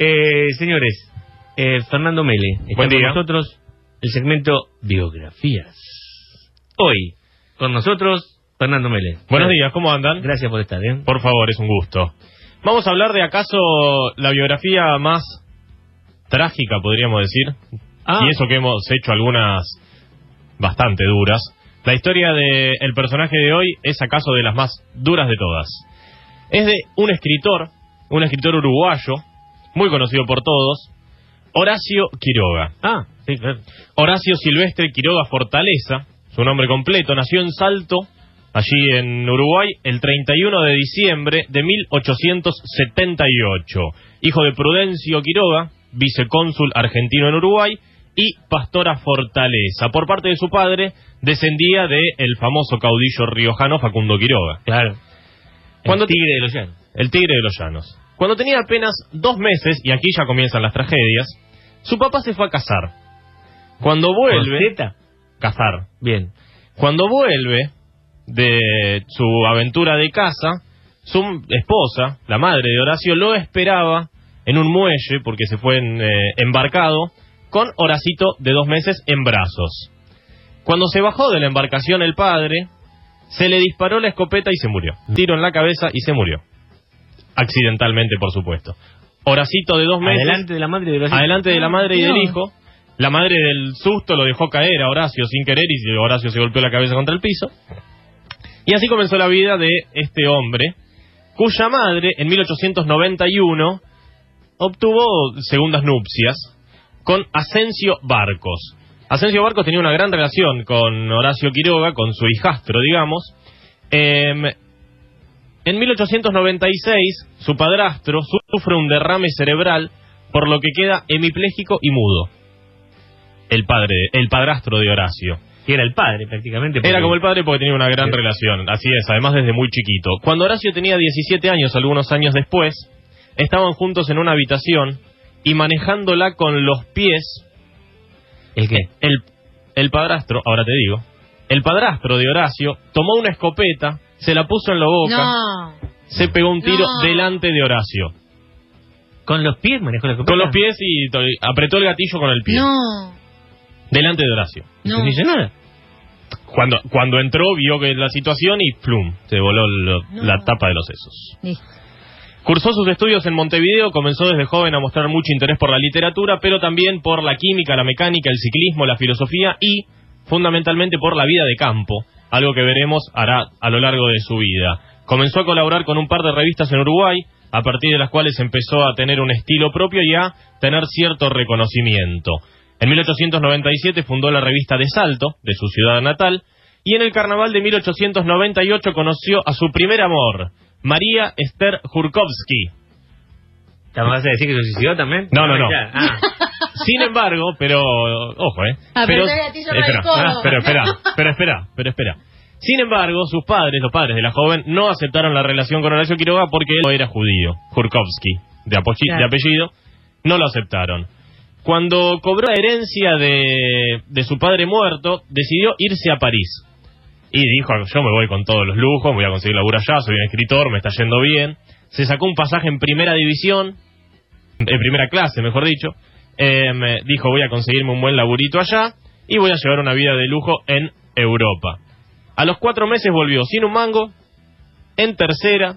Eh, señores, eh, Fernando Mele, está Buen con nosotros el segmento Biografías. Hoy, con nosotros, Fernando Mele. Buenos días, ¿cómo andan? Gracias por estar, ¿eh? Por favor, es un gusto. Vamos a hablar de acaso la biografía más trágica, podríamos decir. Ah. Y eso que hemos hecho algunas bastante duras. La historia del el personaje de hoy es acaso de las más duras de todas. Es de un escritor, un escritor uruguayo, muy conocido por todos, Horacio Quiroga. Ah, sí, claro. Horacio Silvestre Quiroga Fortaleza, su nombre completo, nació en Salto, allí en Uruguay, el 31 de diciembre de 1878. Hijo de Prudencio Quiroga, vicecónsul argentino en Uruguay, y Pastora Fortaleza. Por parte de su padre, descendía de el famoso caudillo riojano Facundo Quiroga. Claro. Cuando el tigre de los llanos. el tigre de los llanos. Cuando tenía apenas dos meses, y aquí ya comienzan las tragedias, su papá se fue a casar. Cuando vuelve... Cazar. Bien. Cuando vuelve de su aventura de casa, su esposa, la madre de Horacio, lo esperaba en un muelle, porque se fue en, eh, embarcado, con Horacito de dos meses en brazos. Cuando se bajó de la embarcación el padre, se le disparó la escopeta y se murió. Tiro en la cabeza y se murió. Accidentalmente, por supuesto. Horacito de dos meses. Adelante de la madre de los Adelante de la madre y No. del hijo. La madre del susto lo dejó caer a Horacio sin querer y Horacio se golpeó la cabeza contra el piso. Y así comenzó la vida de este hombre, cuya madre en 1891 obtuvo segundas nupcias con Asensio Barcos. Asensio Barcos tenía una gran relación con Horacio Quiroga, con su hijastro, digamos. Em, en 1896, su padrastro sufre un derrame cerebral, por lo que queda hemipléjico y mudo. El padre, el padrastro de Horacio. Que era el padre, prácticamente. porque- Era como el padre porque tenía una gran Sí. relación, así es, además desde muy chiquito. Cuando Horacio tenía 17 años, algunos años después, estaban juntos en una habitación y manejándola con los pies, ¿El qué? el, el padrastro, ahora te digo, el padrastro de Horacio tomó una escopeta, se la puso en la boca, No. se pegó un tiro No. delante de Horacio. ¿Con los pies manejó la escopeta? Con los pies y apretó el gatillo con el pie. No. Delante de Horacio. No. No dice nada. Cuando, cuando entró, vio que la situación y plum, se voló lo- No. la tapa de los sesos. Cursó sus estudios en Montevideo, comenzó desde joven a mostrar mucho interés por la literatura, pero también por la química, la mecánica, el ciclismo, la filosofía y, fundamentalmente, por la vida de campo, algo que veremos hará a lo largo de su vida. Comenzó a colaborar con un par de revistas en Uruguay, a partir de las cuales empezó a tener un estilo propio y a tener cierto reconocimiento. En 1897 fundó la revista De Salto, de su ciudad natal, y en el carnaval de 1898 conoció a su primer amor, María Esther Jurkowski. ¿Te vas a decir que se suicidó también? No, no, no. Ya. Ah. Sin embargo, pero ojo, eh. Pero, espera, ah, pero espera, pero espera, pero espera. Sin embargo, sus padres, los padres de la joven, no aceptaron la relación con Horacio Quiroga porque él no era judío, Jurkowski, de, Claro. de apellido, no lo aceptaron. Cuando cobró la herencia de, de su padre muerto, decidió irse a París. Y dijo, yo me voy con todos los lujos, voy a conseguir laburo allá, soy un escritor, me está yendo bien. Se sacó un pasaje en primera división, en primera clase, mejor dicho. Eh, me dijo, voy a conseguirme un buen laburito allá y voy a llevar una vida de lujo en Europa. A los cuatro meses volvió sin un mango, en tercera,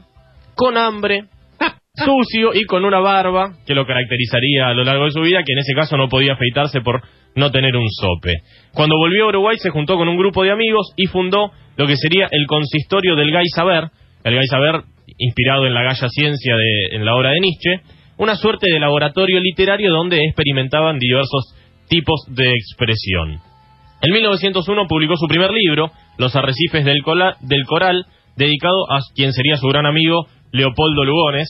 con hambre, sucio y con una barba que lo caracterizaría a lo largo de su vida, que en ese caso no podía afeitarse por no tener un sope. Cuando volvió a Uruguay se juntó con un grupo de amigos y fundó lo que sería el consistorio del Gai Saber, el Gai Saber inspirado en la Galla Ciencia de, en la obra de Nietzsche, una suerte de laboratorio literario donde experimentaban diversos tipos de expresión. En 1901 publicó su primer libro, Los Arrecifes del, Cola- del Coral, dedicado a quien sería su gran amigo Leopoldo Lugones,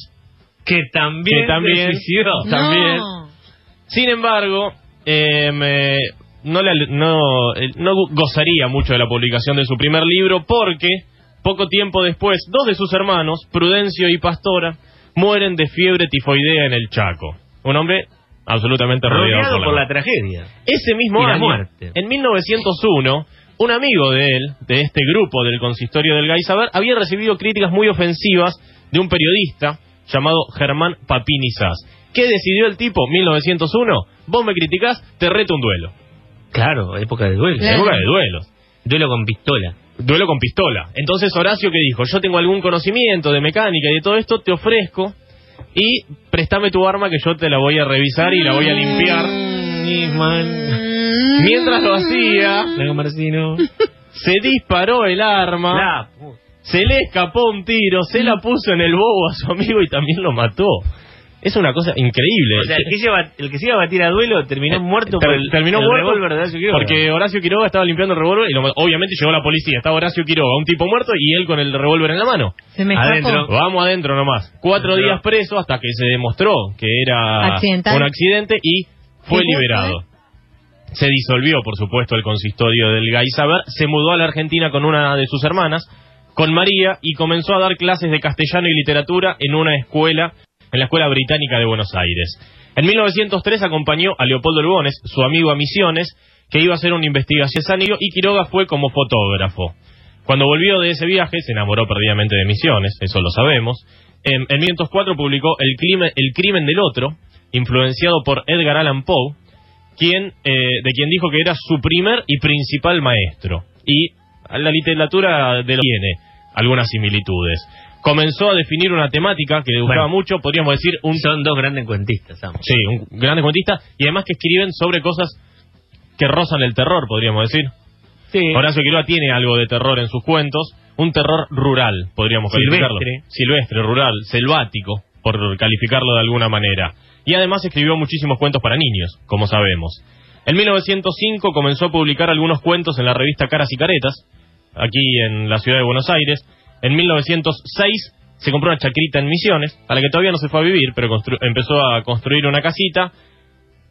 Que también, que también, se suicidó. también. No. Sin embargo, eh, me- no, le- no, eh, no gozaría mucho de la publicación de su primer libro porque poco tiempo después dos de sus hermanos, Prudencio y Pastora, mueren de fiebre tifoidea en el Chaco. Un hombre absolutamente rodeado, Rodeado por, por la la tragedia. ese mismo la año, muerte. en 1901, un amigo de él, de este grupo del consistorio del Gaisaber, había recibido críticas muy ofensivas de un periodista llamado Germán Papini Sass. ¿Qué decidió el tipo? 1901. Vos me criticás, te reto un duelo. Claro, época de duelo. Claro. Época de duelos. Duelo con pistola. Duelo con pistola. Entonces Horacio que dijo, yo tengo algún conocimiento de mecánica y de todo esto, te ofrezco y préstame tu arma que yo te la voy a revisar y la voy a limpiar. Mm. Mientras lo hacía, se disparó el arma, se le escapó un tiro, se la puso en el bobo a su amigo y también lo mató. Es una cosa increíble. O sea, el que, se iba- el que se iba a batir a duelo terminó muerto Ter- por el, terminó el muerto revólver de Horacio Quiroga. porque Horacio Quiroga estaba limpiando el revólver y lo obviamente llegó la policía. Estaba Horacio Quiroga, un tipo muerto y él con el revólver en la mano. Se me. Adentro. Vamos adentro nomás. Cuatro Adentro. días preso hasta que se demostró que era Accidental. un accidente y fue ¿Y fue? liberado. Se disolvió, por supuesto, el consistorio del Gaisaber, se mudó a la Argentina con una de sus hermanas, con María, y comenzó a dar clases de castellano y literatura en una escuela, en la Escuela Británica de Buenos Aires. En 1903 acompañó a Leopoldo Lugones, su amigo a Misiones, que iba a hacer una investigación Sanio, y Quiroga fue como fotógrafo. Cuando volvió de ese viaje, se enamoró perdidamente de Misiones, eso lo sabemos. En, en 1904 publicó el crimen, el crimen del Otro, influenciado por Edgar Allan Poe, quien, eh, de quien dijo que era su primer y principal maestro. Y la literatura de lo tiene algunas similitudes. Comenzó a definir una temática que le gustaba Bueno. mucho, podríamos decir un Son dos grandes cuentistas. Sí, un grande cuentista y además que escriben sobre cosas que rozan el terror, podríamos decir. Sí. Horacio Quiroga tiene algo de terror en sus cuentos, un terror rural, podríamos calificarlo. Silvestre. Silvestre, rural, selvático, por calificarlo de alguna manera. Y además escribió muchísimos cuentos para niños, como sabemos. En 1905 comenzó a publicar algunos cuentos en la revista Caras y Caretas, aquí en la ciudad de Buenos Aires. En 1906 se compró una chacrita en Misiones, a la que todavía no se fue a vivir, pero constru- empezó a construir una casita.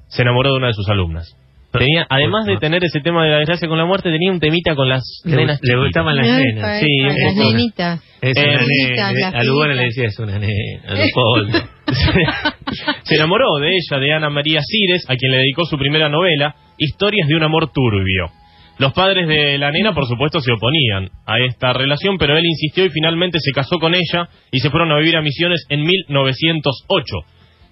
Se enamoró de una de sus alumnas. Tenía, además de tener ese tema de la desgracia con la muerte, tenía un temita con las Le, nenas le chiquitas. gustaban las nenas. Sí, las nenitas. Es Eh, una bonitas, nena. A le decía es una nena. A Leopoldo. se enamoró de ella, de Ana María Cires, a quien le dedicó su primera novela, Historias de un amor turbio. Los padres de la nena, por supuesto, se oponían a esta relación, pero él insistió y finalmente se casó con ella y se fueron a vivir a Misiones en 1908.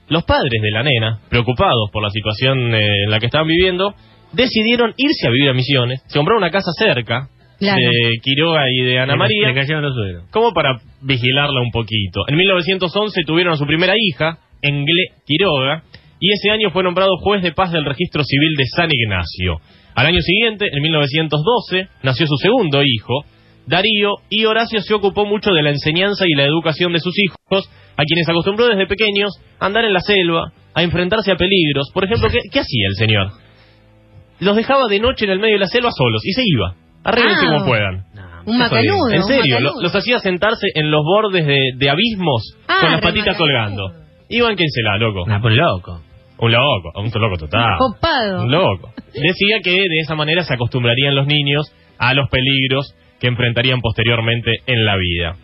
Los padres de la nena, preocupados por la situación eh, en la que estaban viviendo, decidieron irse a vivir a Misiones, se compraron una casa cerca Claro. de Quiroga y de Ana Le- María Le cayeron los como para vigilarla un poquito. En 1911 tuvieron a su primera hija, Engle Quiroga, y ese año fue nombrado juez de paz del registro civil de San Ignacio. Al año siguiente, en 1912, nació su segundo hijo, Darío, y Horacio se ocupó mucho de la enseñanza y la educación de sus hijos, a quienes acostumbró desde pequeños a andar en la selva, a enfrentarse a peligros. Por ejemplo, ¿qué, qué hacía el señor? Los dejaba de noche en el medio de la selva solos y se iba. Arréglense Ah. como puedan. No, Un macanudo. En serio, los hacía sentarse en los bordes de, de abismos Ah, con las patitas macanudo. colgando. Iban quien se la, loco. Pues loco. Un loco, un loco total. Copado. Un loco. Decía que de esa manera se acostumbrarían los niños a los peligros que enfrentarían posteriormente en la vida.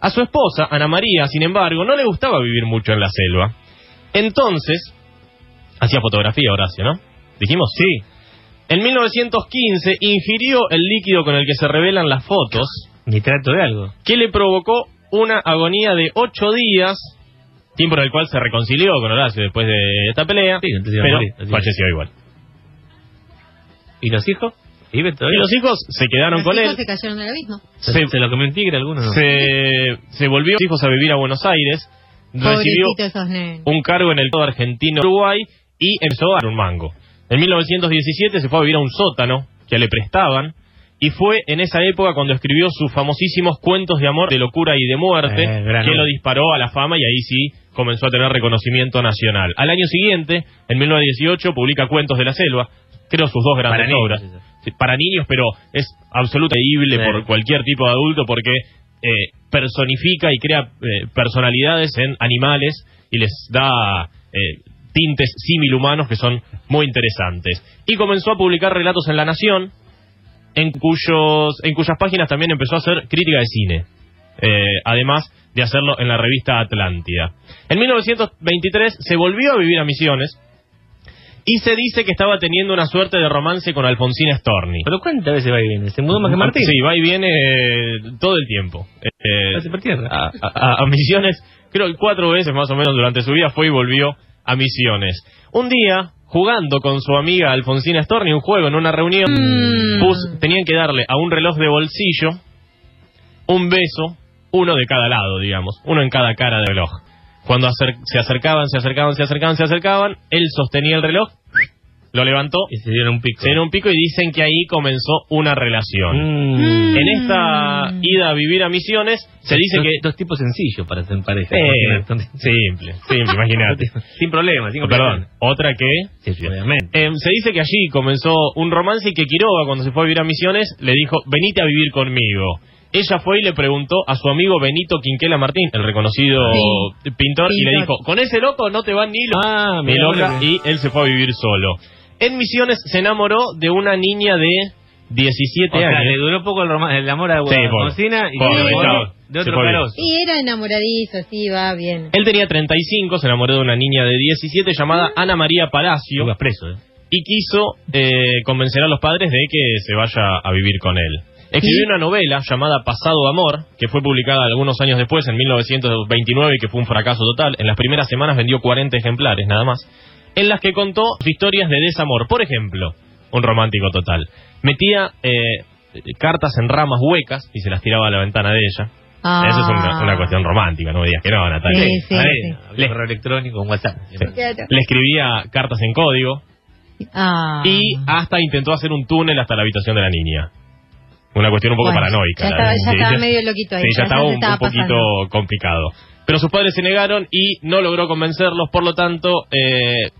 A su esposa, Ana María, sin embargo, no le gustaba vivir mucho en la selva. Entonces, hacía fotografía, Horacio, ¿no? ¿Dijimos? Sí. En 1915 ingirió el líquido con el que se revelan las fotos Ni trato de algo. que le provocó una agonía de ocho días, tiempo en el cual se reconcilió con Horacio después de esta pelea, Sí, pero morir, falleció igual. ¿Y los hijos? ¿Vive Y los hijos se quedaron Los con hijos él, se cayeron del abismo. ¿Se, se- se lo comió un tigre alguno? No. se, se volvió los hijos a vivir a Buenos Aires, recibió un cargo en el Estado argentino Uruguay y empezó a dar un mango. En 1917 se fue a vivir a un sótano que le prestaban y fue en esa época cuando escribió sus famosísimos cuentos de amor, de locura y de muerte, Eh, que lo disparó a la fama y ahí sí comenzó a tener reconocimiento nacional. Al año siguiente, en 1918, publica Cuentos de la Selva, creo sus dos grandes Para obras. Sí, Para niños, pero es absolutamente leíble Sí. por cualquier tipo de adulto porque eh, personifica y crea eh, personalidades en animales y les da eh, tintes similhumanos que son muy interesantes. Y comenzó a publicar relatos en La Nación, en, cuyos, en cuyas páginas también empezó a hacer crítica de cine, además de hacerlo en la revista Atlántida. En 1923 se volvió a vivir a Misiones y se dice que estaba teniendo una suerte de romance con Alfonsina Storni. ¿Pero cuántas veces va y viene? ¿Se mudó más que Martín? Sí, va y viene eh, todo el tiempo. Eh, por tierra. a, a- a Misiones, creo que cuatro veces más o menos durante su vida fue y volvió a Misiones. Un día, jugando con su amiga Alfonsina Storni, un juego en una reunión, Mm. pus- tenían que darle a un reloj de bolsillo un beso, uno de cada lado, digamos, uno en cada cara del reloj. Cuando acer- se acercaban, se acercaban, se acercaban, se acercaban, él sostenía el reloj, lo levantó, Y se dieron un pico. se dieron un pico y dicen que ahí comenzó una relación. Mm. En esta ida a vivir a Misiones, se dice dos, que... Dos tipos sencillos para hacer pareja. Eh, simple, simple, imagínate. Sin problema, sin Perdón, otra que... Sí, sí, obviamente. Eh, se dice que allí comenzó un romance y que Quiroga, cuando se fue a vivir a Misiones, le dijo, venite a vivir conmigo. Ella fue y le preguntó a su amigo Benito Quinquela Martín, el reconocido pintor, y le dijo, con ese loco no te van ni lo- Ah, loca, y él se fue a vivir solo. En Misiones se enamoró de una niña de 17 O sea, años. le duró poco el, el amor a Sí, poco. Alfonsina y se enamoró de otro carozo. Y era enamoradizo, sí, va bien. Él tenía 35, se enamoró de una niña de 17 llamada Ana María Palacio. Preso, ¿eh? y quiso eh, convencer a los padres de que se vaya a vivir con él. Escribió ¿Y? una novela llamada Pasado Amor, que fue publicada algunos años después, en 1929, y que fue un fracaso total. En las primeras semanas vendió 40 ejemplares, nada más, en las que contó historias de desamor. Por ejemplo, un romántico total. Metía eh, cartas en ramas huecas y se las tiraba a la ventana de ella. Ah. Eso es una, una cuestión romántica, no me digas que no, Natalia. Sí, sí, sí. Había correo electrónico, un WhatsApp. Le escribía cartas en código, Ah. y hasta intentó hacer un túnel hasta la habitación de la niña. Una cuestión un poco Bueno, paranoica. ya estaba- ya sí, estaba medio loquito ahí, Sí, ya ya estaba un, estaba un poquito pasando. complicado. Pero sus padres se negaron y no logró convencerlos, por lo tanto, eh,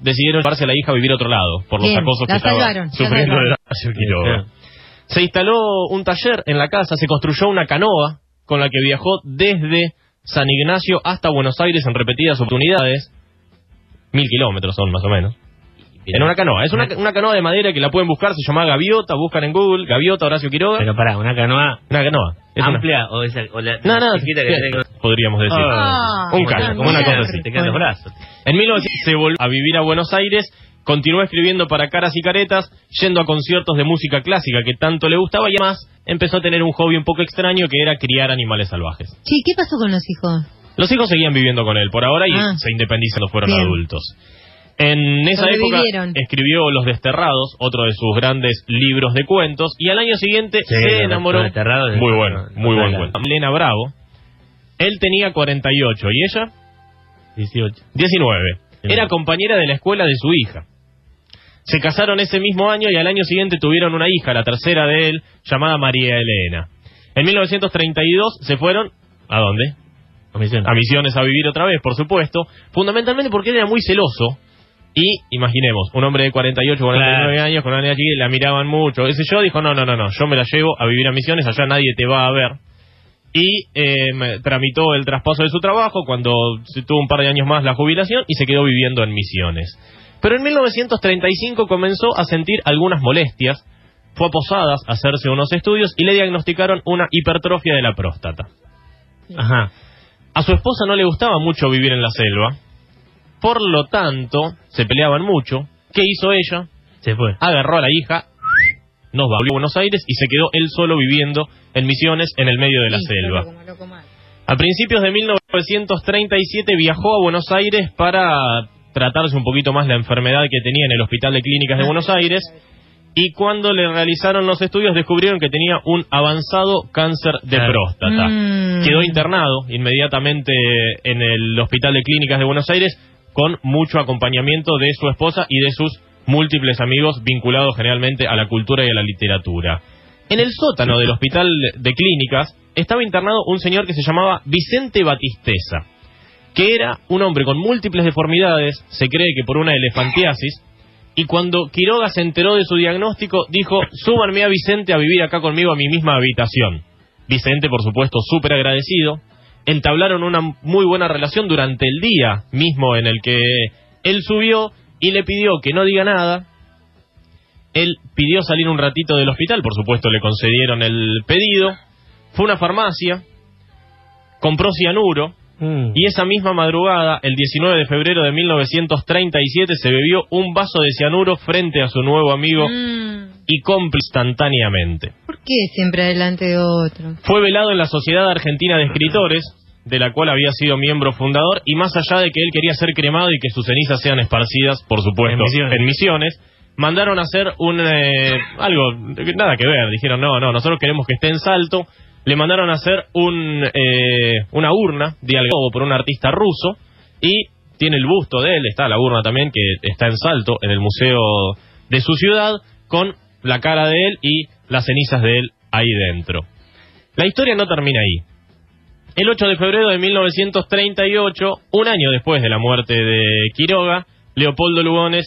decidieron llevarse a la hija a vivir a otro lado, por los Bien, acosos que estaba salvaron, la sufriendo de. Horacio Quiroga. Se instaló un taller en la casa, se construyó una canoa con la que viajó desde San Ignacio hasta Buenos Aires en repetidas oportunidades. Mil kilómetros son más o menos. En una canoa. Es una, una canoa de madera que la pueden buscar, se llama Gaviota, buscan en Google, Gaviota Horacio Quiroga. Pero pará, una canoa una canoa. Es una- amplia o esa o la No, no, chiquita que podríamos decir. Ah, un cacho, como una cosa así. Te quedan los brazos. En 1900 se volvió a vivir a Buenos Aires, continuó escribiendo para caras y caretas, yendo a conciertos de música clásica que tanto le gustaba y además empezó a tener un hobby un poco extraño que era criar animales salvajes. Sí, ¿qué pasó con los hijos? Los hijos seguían viviendo con él por ahora y Ah. se independizan cuando fueron Bien. adultos. En esa época escribió Los Desterrados, otro de sus grandes libros de cuentos, y al año siguiente Sí, se Los enamoró. Desterrados es- muy bueno, no, muy no buen cuento. Elena Bravo. Él tenía 48 y ella 18. 19. Sí. Era compañera de la escuela de su hija. Se casaron ese mismo año y al año siguiente tuvieron una hija, la tercera de él, llamada María Elena. En 1932 se fueron. ¿A dónde? Comisión. a Misiones a vivir otra vez, por supuesto, fundamentalmente porque él era muy celoso. Y imaginemos, un hombre de 48, 49 Claro. años con una niña chiquita, la miraban mucho. Ese yo dijo, no, no, no, no, yo me la llevo a vivir a Misiones, allá nadie te va a ver. Y eh, tramitó el traspaso de su trabajo cuando se tuvo un par de años más la jubilación y se quedó viviendo en Misiones. Pero en 1935 comenzó a sentir algunas molestias, fue a Posadas a hacerse unos estudios y le diagnosticaron una hipertrofia de la próstata. Ajá. A su esposa no le gustaba mucho vivir en la selva, por lo tanto, se peleaban mucho. ¿Qué hizo ella? Se fue. Agarró a la hija, nos volvió a Buenos Aires y se quedó él solo viviendo en Misiones, en el medio de la Sí, selva. loco, loco mal. A principios de 1937 viajó a Buenos Aires para tratarse un poquito más la enfermedad que tenía en el Hospital de Clínicas de Buenos Aires y cuando le realizaron los estudios descubrieron que tenía un avanzado cáncer de Claro. próstata. Mm. Quedó internado inmediatamente en el Hospital de Clínicas de Buenos Aires con mucho acompañamiento de su esposa y de sus múltiples amigos vinculados generalmente a la cultura y a la literatura. En el sótano del Hospital de Clínicas estaba internado un señor que se llamaba Vicente Batisteza, que era un hombre con múltiples deformidades, se cree que por una elefantiasis, y cuando Quiroga se enteró de su diagnóstico, dijo, súbanme a Vicente a vivir acá conmigo a mi misma habitación. Vicente, por supuesto, súper agradecido, entablaron una muy buena relación durante el día mismo en el que él subió y le pidió que no diga nada. Él pidió salir un ratito del hospital, por supuesto le concedieron el pedido. Fue a una farmacia, compró cianuro, Mm. y esa misma madrugada, el 19 de febrero de 1937, se bebió un vaso de cianuro frente a su nuevo amigo Mm. y cómplice instantáneamente. ¿Por qué siempre adelante de otro? Fue velado en la Sociedad Argentina de Escritores, de la cual había sido miembro fundador, y más allá de que él quería ser cremado y que sus cenizas sean esparcidas, por supuesto, En Misiones. en misiones, mandaron a hacer un eh, algo nada que ver, dijeron no, no, nosotros queremos que esté en Salto, le mandaron a hacer un eh, una urna de algo por un artista ruso y tiene el busto de él, está la urna también que está en Salto en el museo de su ciudad con la cara de él y las cenizas de él ahí dentro. La historia no termina ahí. El 8 de febrero de 1938, un año después de la muerte de Quiroga, Leopoldo Lugones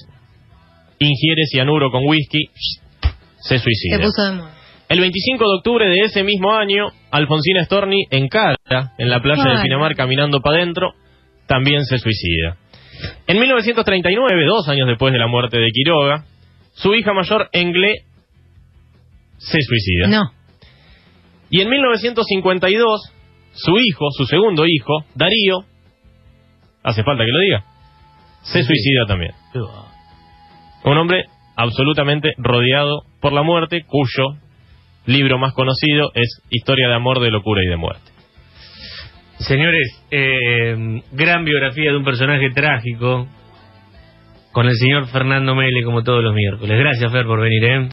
ingiere cianuro con whisky, se Se suicida. puso de moda. El 25 de octubre de ese mismo año, Alfonsina Storni encara en la playa de. Pinamar caminando para adentro, también se suicida. En 1939, dos años después de la muerte de Quiroga, su hija mayor, Engle, se suicida. No. Y en 1952, su hijo, su segundo hijo, Darío, hace falta que lo diga, se Sí. suicida también. Un hombre absolutamente rodeado por la muerte, cuyo libro más conocido es Historia de amor, de locura y de muerte. Señores, eh, gran biografía de un personaje trágico con el señor Fernando Mele como todos los miércoles. Gracias, Fer, por venir, ¿eh?